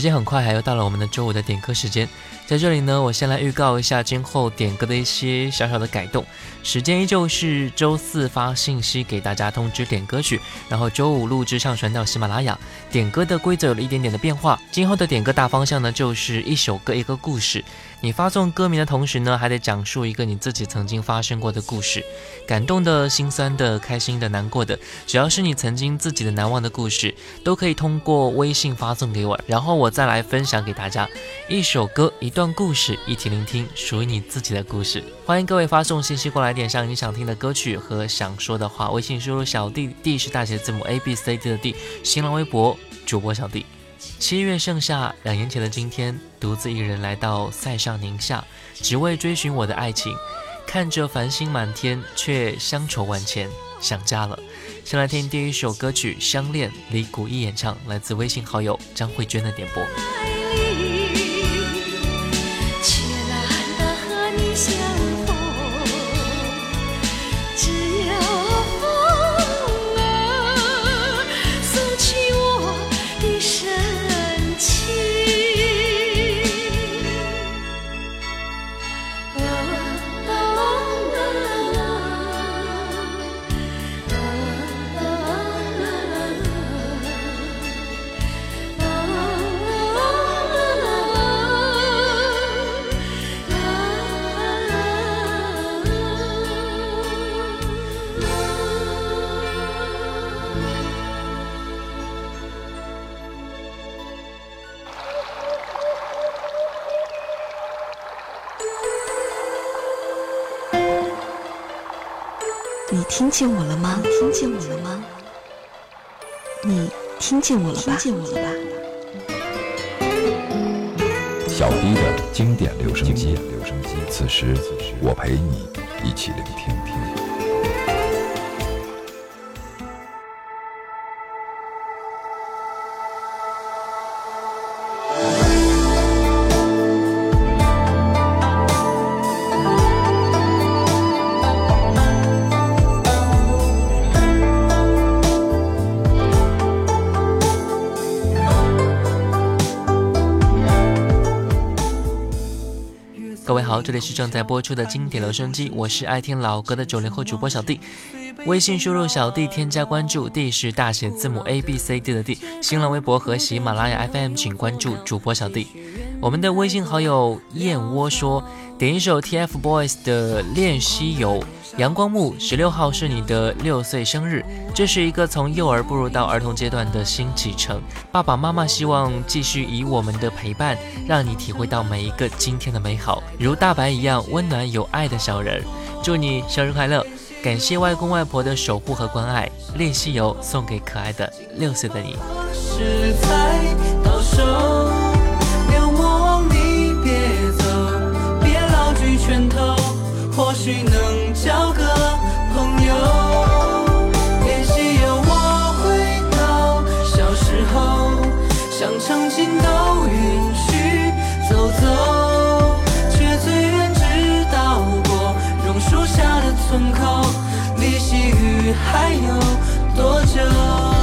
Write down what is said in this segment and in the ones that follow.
时间很快，还又到了我们的周五的点歌时间。在这里呢，我先来预告一下今后点歌的一些小小的改动。时间依旧是周四发信息给大家通知点歌曲，然后周五录制上传到喜马拉雅。点歌的规则有了一点点的变化，今后的点歌大方向呢，就是一首歌一个故事。你发送歌名的同时呢，还得讲述一个你自己曾经发生过的故事，感动的、心酸的、开心的、难过的，只要是你曾经自己的难忘的故事，都可以通过微信发送给我，然后我再来分享给大家。一首歌，一段故事，一起聆听属于你自己的故事。欢迎各位发送信息过来，点上你想听的歌曲和想说的话。微信输入小弟，D 是大写字母 A B C D 的 D。新浪微博主播小弟。七月盛夏，两年前的今天，独自一人来到塞上宁夏，只为追寻我的爱情。看着繁星满天，却乡愁万千，想家了。先来听第一首歌曲《相恋》，李谷一演唱，来自微信好友张慧娟的点播。见我了吗？听见我了吗？你听见我了吧？听见我了吧？小 D 的经典留声机，此时我陪你一起聆听。这里是正在播出的经典留声机，我是爱听老歌的九零后主播小弟。微信输入小弟添加关注，D 是大写字母 A B C D 的 D。新浪微博和喜马拉雅 FM 请关注主播小弟。我们的微信好友燕窝说，点一首 TFBOYS 的《恋西游》。阳光木十六号是你的六岁生日，这是一个从幼儿步入到儿童阶段的新启程。爸爸妈妈希望继续以我们的陪伴，让你体会到每一个今天的美好，如大白一样温暖有爱的小人。祝你生日快乐！感谢外公外婆的守护和关爱。练习游送给可爱的六岁的你。拳头或许能交个朋友。练习有我回到小时候，想场景都允许走走，却最远只到过榕树下的村口。离细雨还有多久？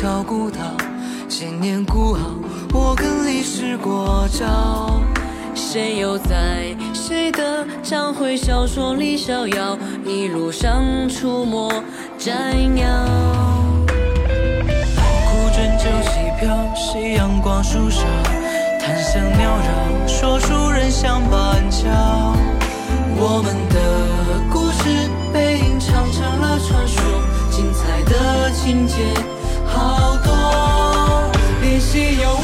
巧孤岛，千年孤傲，我跟历史过招。谁又在谁的章回小说里逍遥？一路上出没摘鸟。苦斟酒细飘，夕阳光树梢，檀香缭绕，说书人相伴桥。我们的故事背影唱成了传说，精彩的情节。see your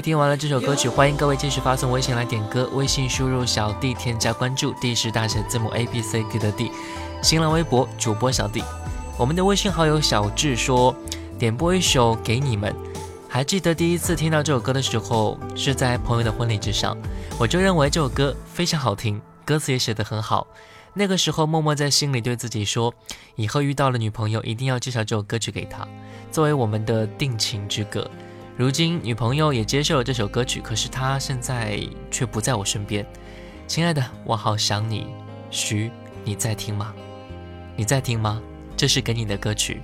听完了这首歌曲，欢迎各位继续发送微信来点歌，微信输入小弟添加关注，D 是大写字母 A B C D 的 D，新浪微博主播小弟。我们的微信好友小智说，点播一首给你们。还记得第一次听到这首歌的时候，是在朋友的婚礼之上，我就认为这首歌非常好听，歌词也写得很好。那个时候默默在心里对自己说，以后遇到了女朋友一定要介绍这首歌曲给她，作为我们的定情之歌。如今女朋友也接受了这首歌曲，可是她现在却不在我身边。亲爱的，我好想你。徐，你在听吗？你在听吗？这是给你的歌曲，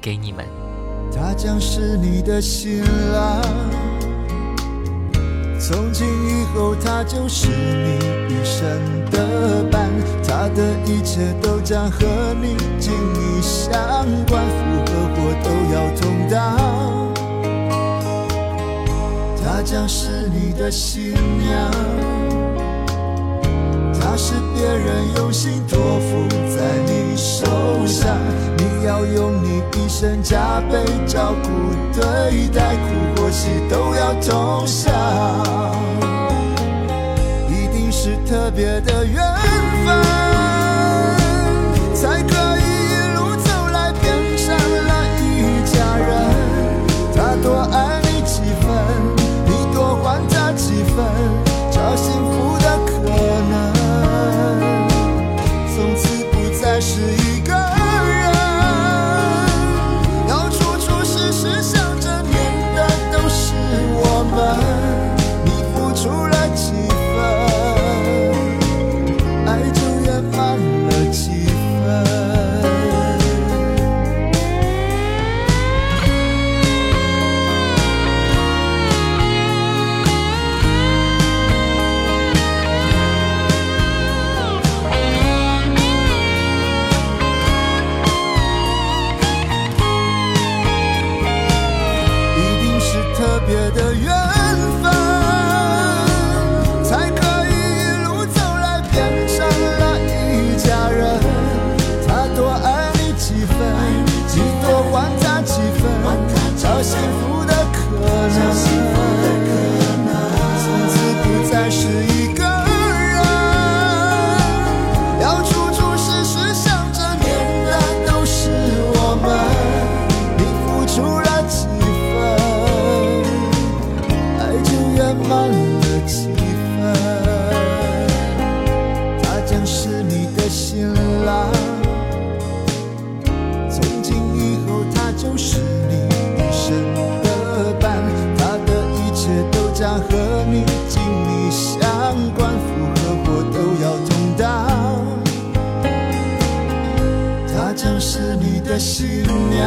给你们。他将是你的新郎，从今以后他就是你一生的伴，他的一切都将和你紧密相关，福和祸都要同当。她将是你的新娘，她是别人用心托付在你手上，你要用你一生加倍照顾对待，苦或喜都要同享，一定是特别的缘分，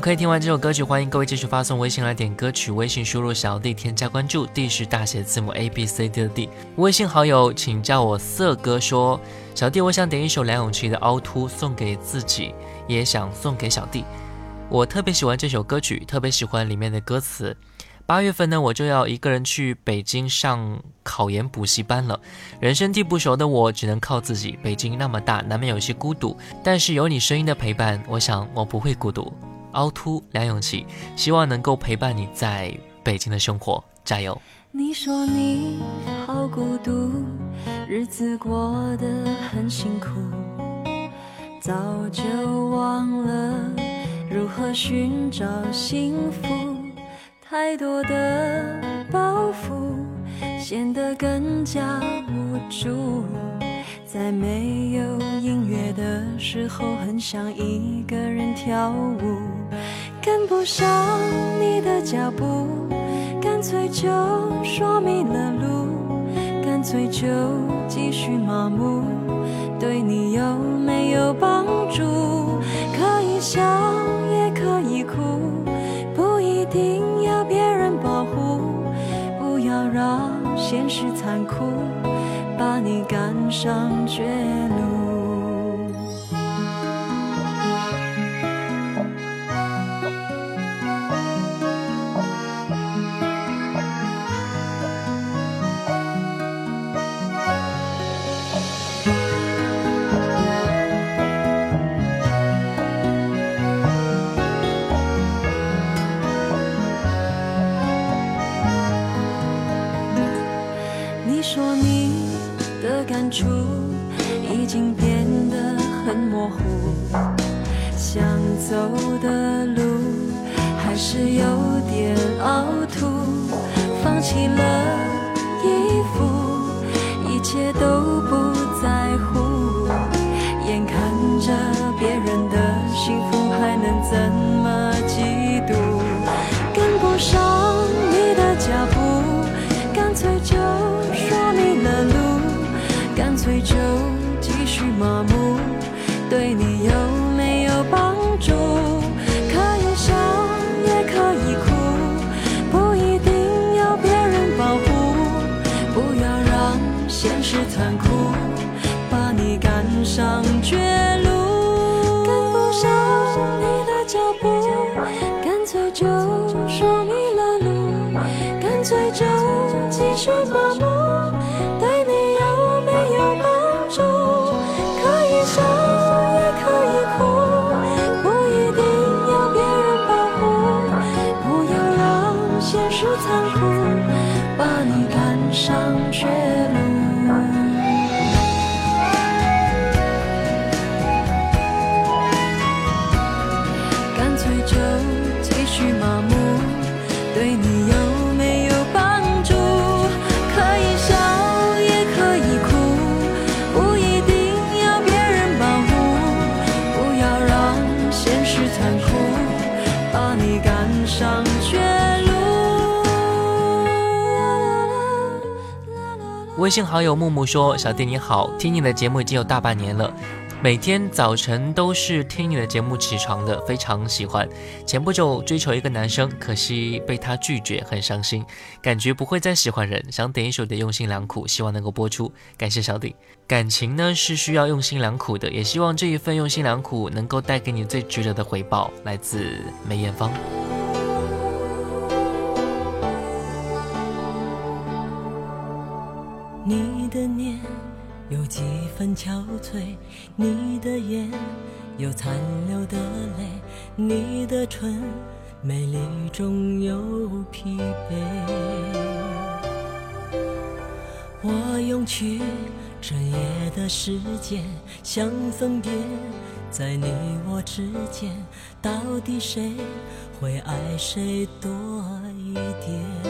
OK，听完这首歌曲，欢迎各位继续发送微信来点歌曲，微信输入小弟添加关注，D 是大写字母 A B C D 的 D。微信好友请叫我色哥说，小弟我想点一首梁咏琪的《凹凸》送给自己，也想送给小弟。我特别喜欢这首歌曲，特别喜欢里面的歌词。八月份呢，我就要一个人去北京上考研补习班了。人生地不熟的我，只能靠自己。北京那么大，难免有些孤独，但是有你声音的陪伴，我想我不会孤独。凹凸梁咏琪，希望能够陪伴你在北京的生活，加油！你说你好孤独，日子过得很辛苦，早就忘了如何寻找幸福。太多的包袱显得更加无助，在没有音乐的时候，很想一个人跳舞，跟不上你的脚步。干脆就说迷了路，干脆就继续麻木，对你有没有帮助？可以笑也可以哭，不一定要别人保护，不要让现实残酷你赶上绝路。走的路还是有点凹凸，放弃了衣服，一切都不在乎，眼看着别人的幸福，还能怎上绝路。跟不上你的脚步，干脆就说迷了路，干脆就继续麻木，微信好友木木说：“小弟你好，听你的节目已经有大半年了。”每天早晨都是听你的节目起床的，非常喜欢。前不久追求一个男生，可惜被他拒绝，很伤心，感觉不会再喜欢人。想点一首的《用心良苦》，希望能够播出。感谢小弟。感情呢是需要用心良苦的，也希望这一份用心良苦能够带给你最值得的回报。来自梅艳芳。你的念。有几分憔悴，你的眼有残留的泪，你的唇美丽中有疲惫。我用去整夜的时间，想分辨，在你我之间，到底谁会爱谁多一点？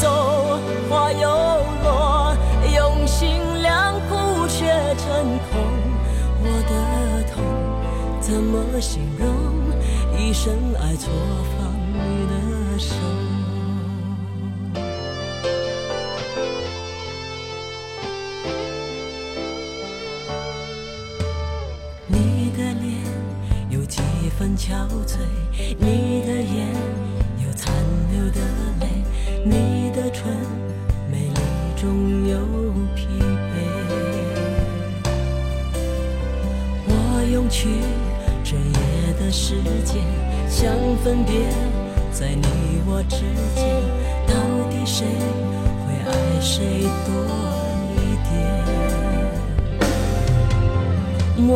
走，花又落，用心良苦却成空。我的痛怎么形容？一生爱错放你的手。你的脸有几分憔悴，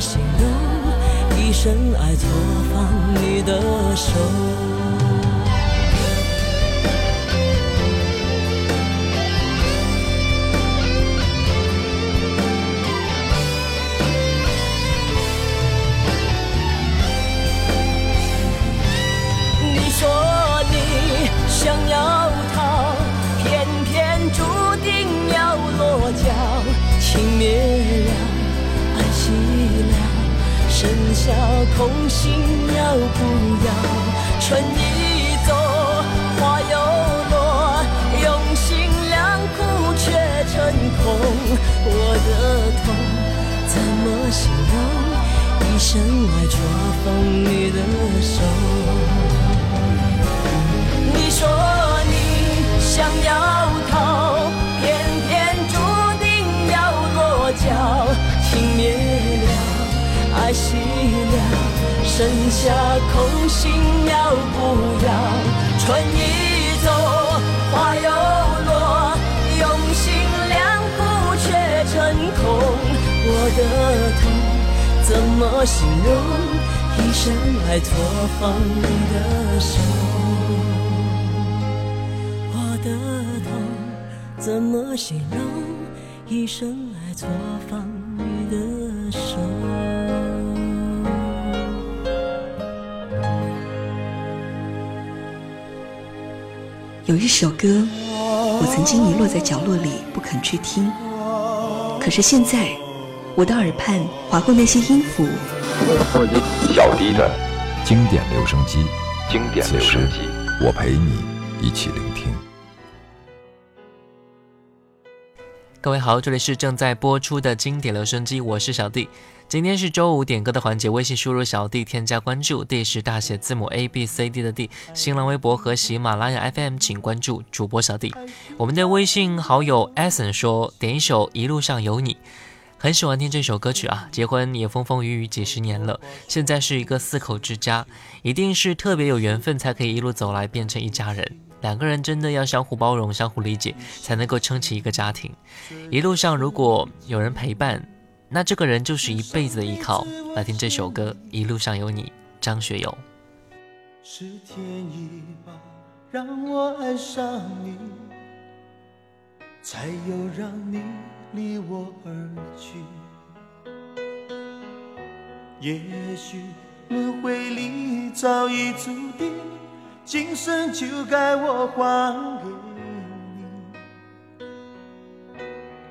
形容一生爱错放你的手？剩下空心要不要？春已走，花又落，用心良苦却成空。我的痛怎么形容？一生爱错放你的手。剩下空心要不要？春已走，花又落，用心良苦却成空。我的痛怎么形容？一生爱错放你的手。我的痛怎么形容？一生爱错放你。的手。有一首歌，我曾经遗落在角落里不肯去听，可是现在，我的耳畔划过那些音符。小迪的经典留声机，经典留声机，我陪你一起聆听。各位好，这里是正在播出的经典留声机，我是小弟。今天是周五点歌的环节，微信输入小弟添加关注，D 是大写字母 A B C D 的 D。新浪微博和喜马拉雅 FM 请关注主播小弟。我们的微信好友 Eason 说点一首《一路上有你》，很喜欢听这首歌曲啊。结婚也风风雨雨几十年了，现在是一个四口之家，一定是特别有缘分才可以一路走来变成一家人。两个人真的要相互包容、相互理解，才能够撑起一个家庭。一路上如果有人陪伴。那这个人就是一辈子的依靠。来听这首歌《一路上有你》，张学友。是天意吧，让我爱上你，才又让你离我而去。也许轮回里早已注定，今生就该我还给。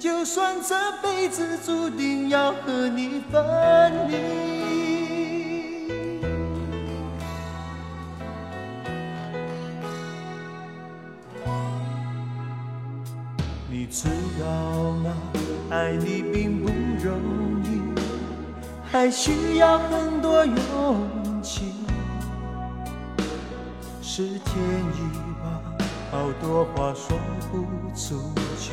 就算这辈子注定要和你分离，你知道吗？爱你并不容易，还需要很多勇气。是天意吧，好多话说不出去。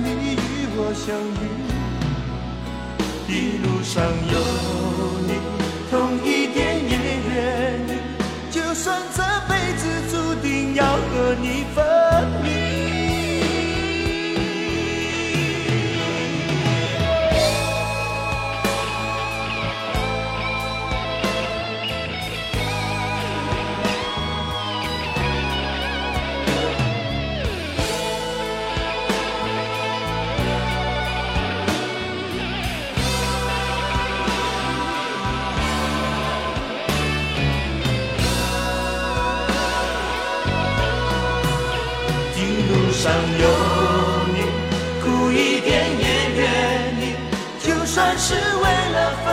相遇，一路上有你，痛一点也愿意。就算这辈子注定要和你分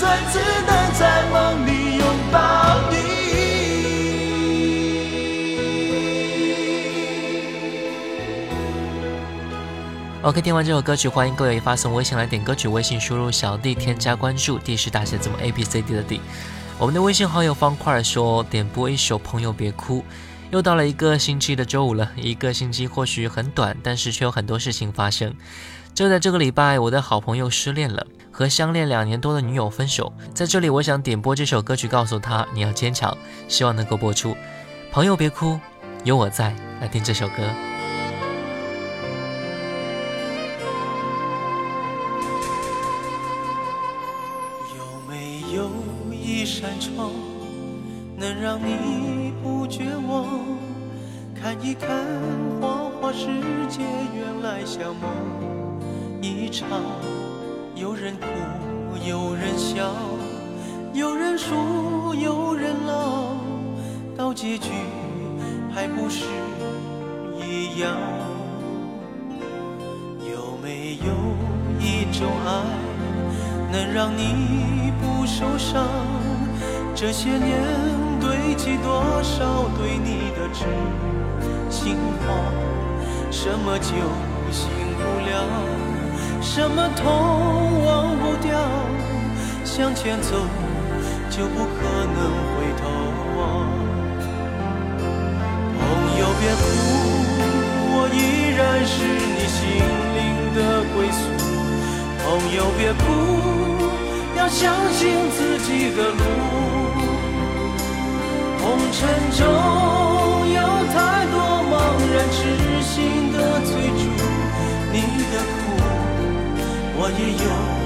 算只能在梦里拥抱你。OK，听完这首歌曲，欢迎各位发送微信来点歌曲，微信输入小弟添加关注，D 是大写字母 A B C D 的 D。我们的微信好友方块说点播一首《朋友别哭》。又到了一个星期的周五了，一个星期或许很短，但是却有很多事情发生。就在这个礼拜，我的好朋友失恋了，和相恋两年多的女友分手。在这里，我想点播这首歌曲，告诉他你要坚强，希望能够播出。朋友别哭，有我在，来听这首歌。什么酒醒不了，什么痛忘不掉？向前走就不可能回头望。朋友别哭，我依然是你心灵的归宿。朋友别哭，要相信自己的路。红尘中我也有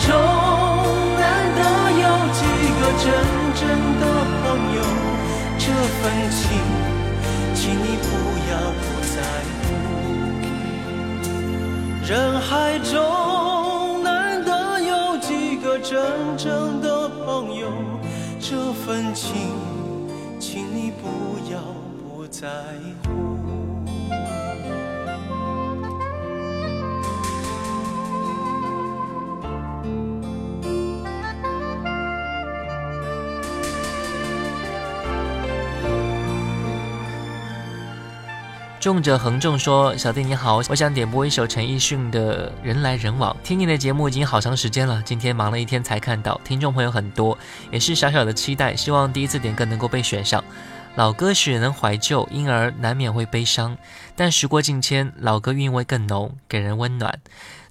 中难得有几个真正的朋友，这份情，请你不要不在乎。人海中难得有几个真正的朋友，这份情，请你不要不在乎。重者横重说：“小弟你好，我想点播一首陈奕迅的《人来人往》。听你的节目已经好长时间了，今天忙了一天才看到。听众朋友很多，也是小小的期待，希望第一次点歌能够被选上。老歌使人怀旧，因而难免会悲伤。但时过境迁，老歌韵味更浓，给人温暖。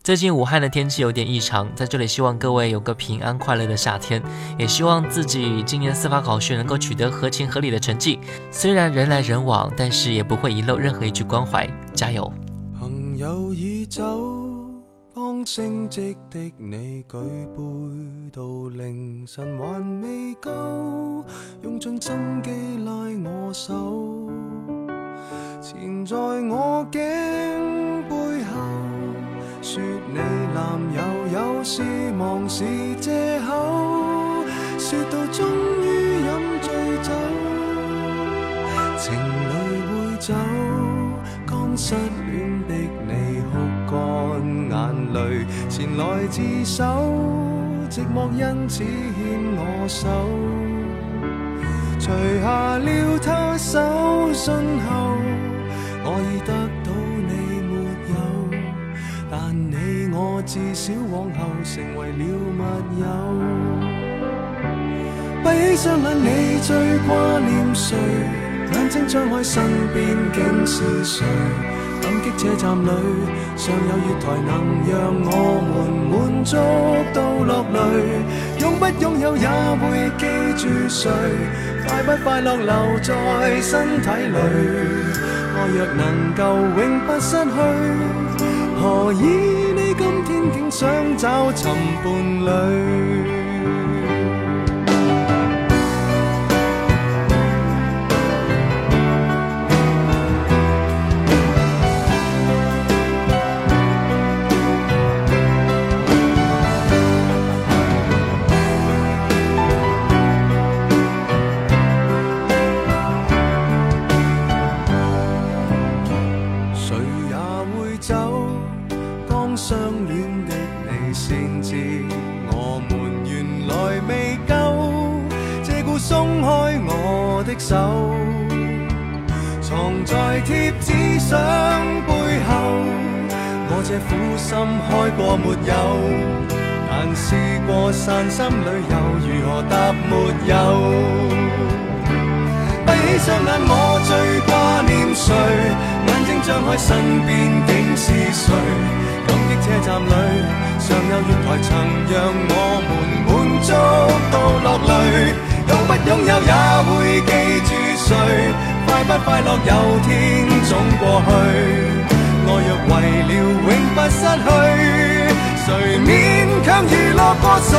最近武汉的天气有点异常，在这里希望各位有个平安快乐的夏天，也希望自己今年司法考试能够取得合情合理的成绩。虽然人来人往，但是也不会遗漏任何一句关怀，加油！朋友已走，剛升職的你舉杯到凌晨還未夠，用盡心機拉我手，纏在我頸背後，说你男友有事忙是借口，说到终于饮醉酒，情侣会走。刚失恋的你哭干眼泪，前来自首，寂寞因此牵我手，除下了他手信后，我已得我至少往后成为了密友。闭起双眼，你最挂念谁？眼睛张开，身边竟是谁？感激车站里尚有月台能让我们满足到落泪，拥不拥有也会记住谁，快不快乐留在身体里。爱若能够永不失去，何以你今天竟想找寻伴侣？手，藏在贴纸相背后。我这苦心开过没有？但试过散心旅游，如何答没有？闭起双眼，我最挂念谁？眼睛张开，身边竟是谁？感激车站里尚有月台，曾让我们满足到落泪。拥不拥有也会记住谁？快不快乐有天总过去。爱若为了永不失去，谁？勉强娱乐过谁？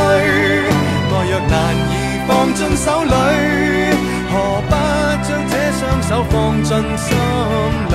爱若难以放进手里，何不将这双手放进心里？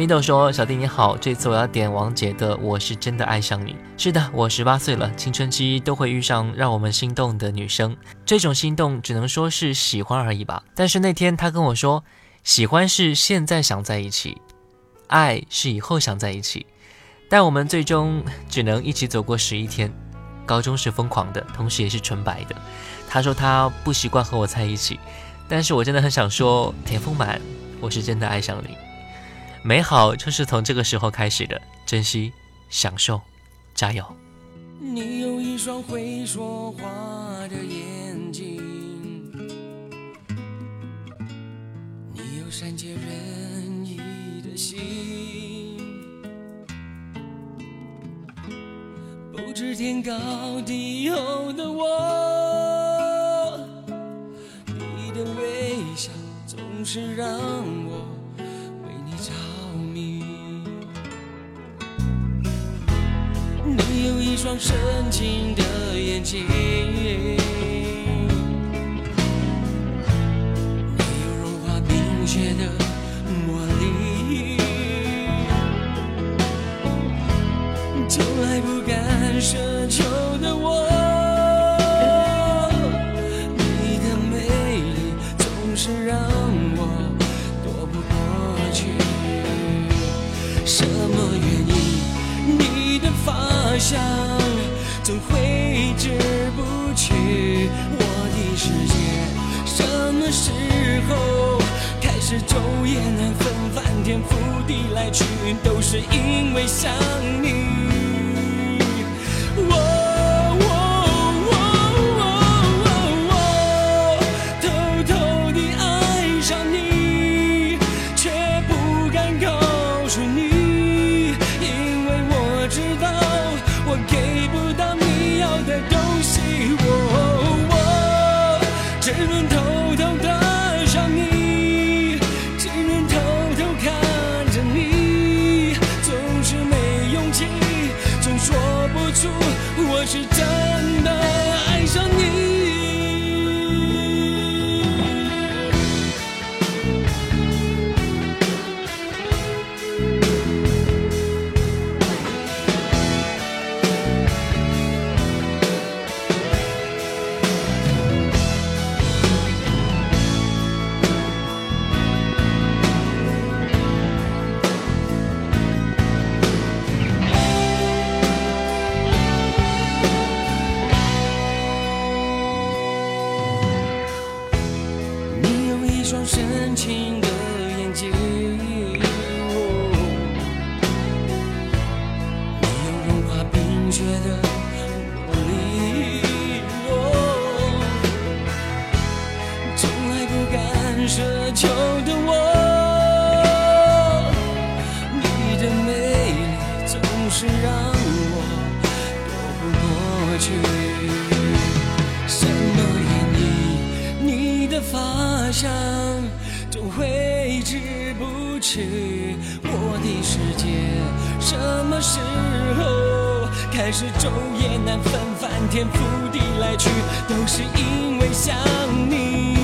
米豆说：“小弟你好，这次我要点王杰的《我是真的爱上你》。是的，我十八岁了，青春期都会遇上让我们心动的女生，这种心动只能说是喜欢而已吧。但是那天他跟我说，喜欢是现在想在一起，爱是以后想在一起，但我们最终只能一起走过十一天。高中是疯狂的，同时也是纯白的。他说他不习惯和我在一起，但是我真的很想说，田丰满，我是真的爱上你。”美好就是从这个时候开始的，珍惜、享受，加油！你有一双会说话的眼睛，你有善解人意的心，不知天高地厚的我，你的微笑总是让我。双深情的眼睛，你有融化冰雪的魔力，从来不敢奢求的我，你的美丽总是让我躲不过去。什么原因？你的发香去。我的世界什么时候开始昼夜难分、翻天覆地来去，都是因为想你。是让我躲不过去。什么原因？你的发香总挥之不去。我的世界什么时候开始昼夜难分、翻天覆地来去，都是因为想你。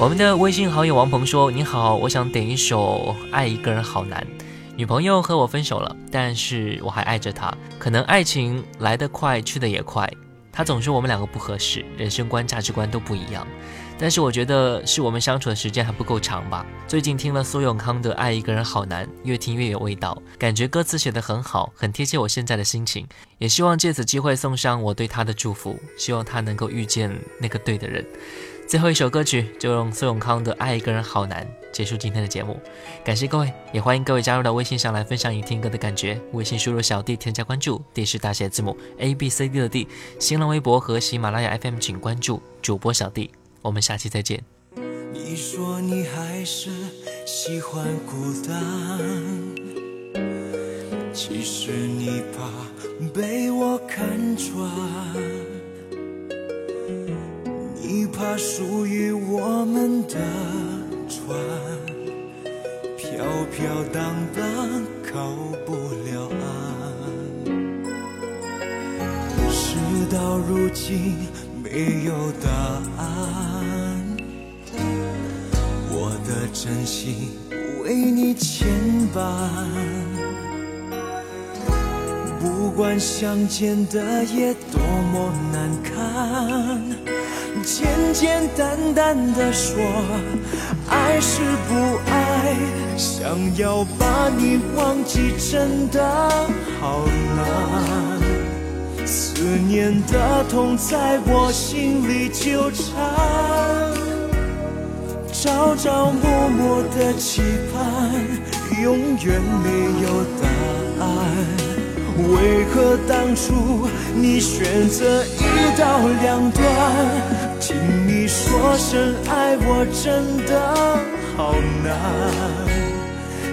我们的微信好友王鹏说：“你好，我想点一首《爱一个人好难》。女朋友和我分手了，但是我还爱着她。可能爱情来得快，去得也快。她总说我们两个不合适，人生观、价值观都不一样。但是我觉得是我们相处的时间还不够长吧。最近听了苏永康的《爱一个人好难》，越听越有味道，感觉歌词写得很好，很贴切我现在的心情。也希望借此机会送上我对他的祝福，希望他能够遇见那个对的人。”最后一首歌曲就用苏永康的《爱一个人好难》结束今天的节目，感谢各位，也欢迎各位加入到微信上来分享你听歌的感觉。微信输入小弟添加关注，D 是大写字母 A B C D 的 D。新浪微博和喜马拉雅 FM 请关注主播小弟，我们下期再见。你说你还是喜欢孤单，其实你怕被我看穿，你怕属于我们的船飘飘荡荡靠不了岸，事到如今没有答案。我的真心为你牵绊，不管相见的夜多么难堪，简简单单的说爱是不爱，想要把你忘记真的好难。思念的痛在我心里纠缠，朝朝暮暮的期盼，永远没有答案。为何当初你选择一刀两断？说声爱我真的好难。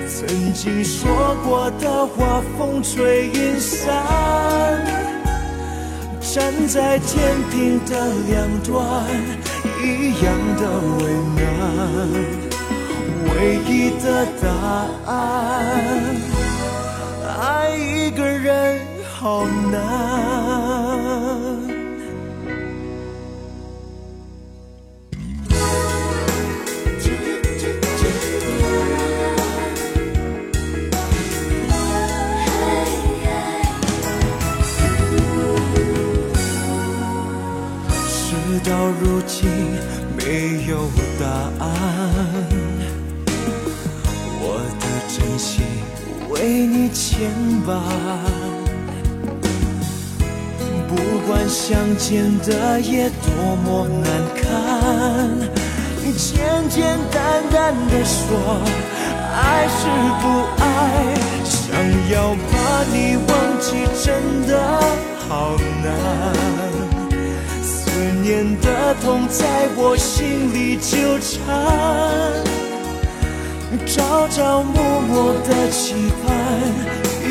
曾经说过的话，风吹云散。站在天平的两端，一样的为难。唯一的答案，爱一个人好难。吧。不管相见的夜多么难堪，简简单单的说爱是不爱，想要把你忘记真的好难。思念的痛在我心里纠缠，朝朝暮暮的期盼。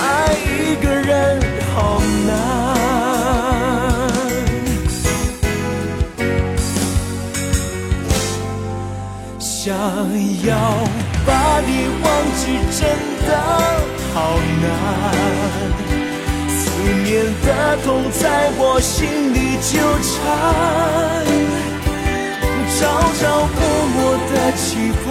爱一个人好难。想要把你忘记，真的好难。思念的痛在我心里纠缠，朝朝暮暮的期盼，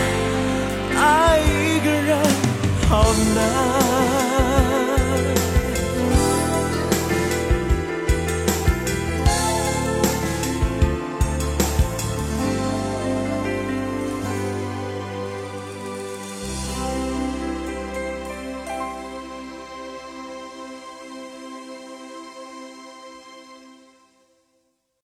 爱一个人好难。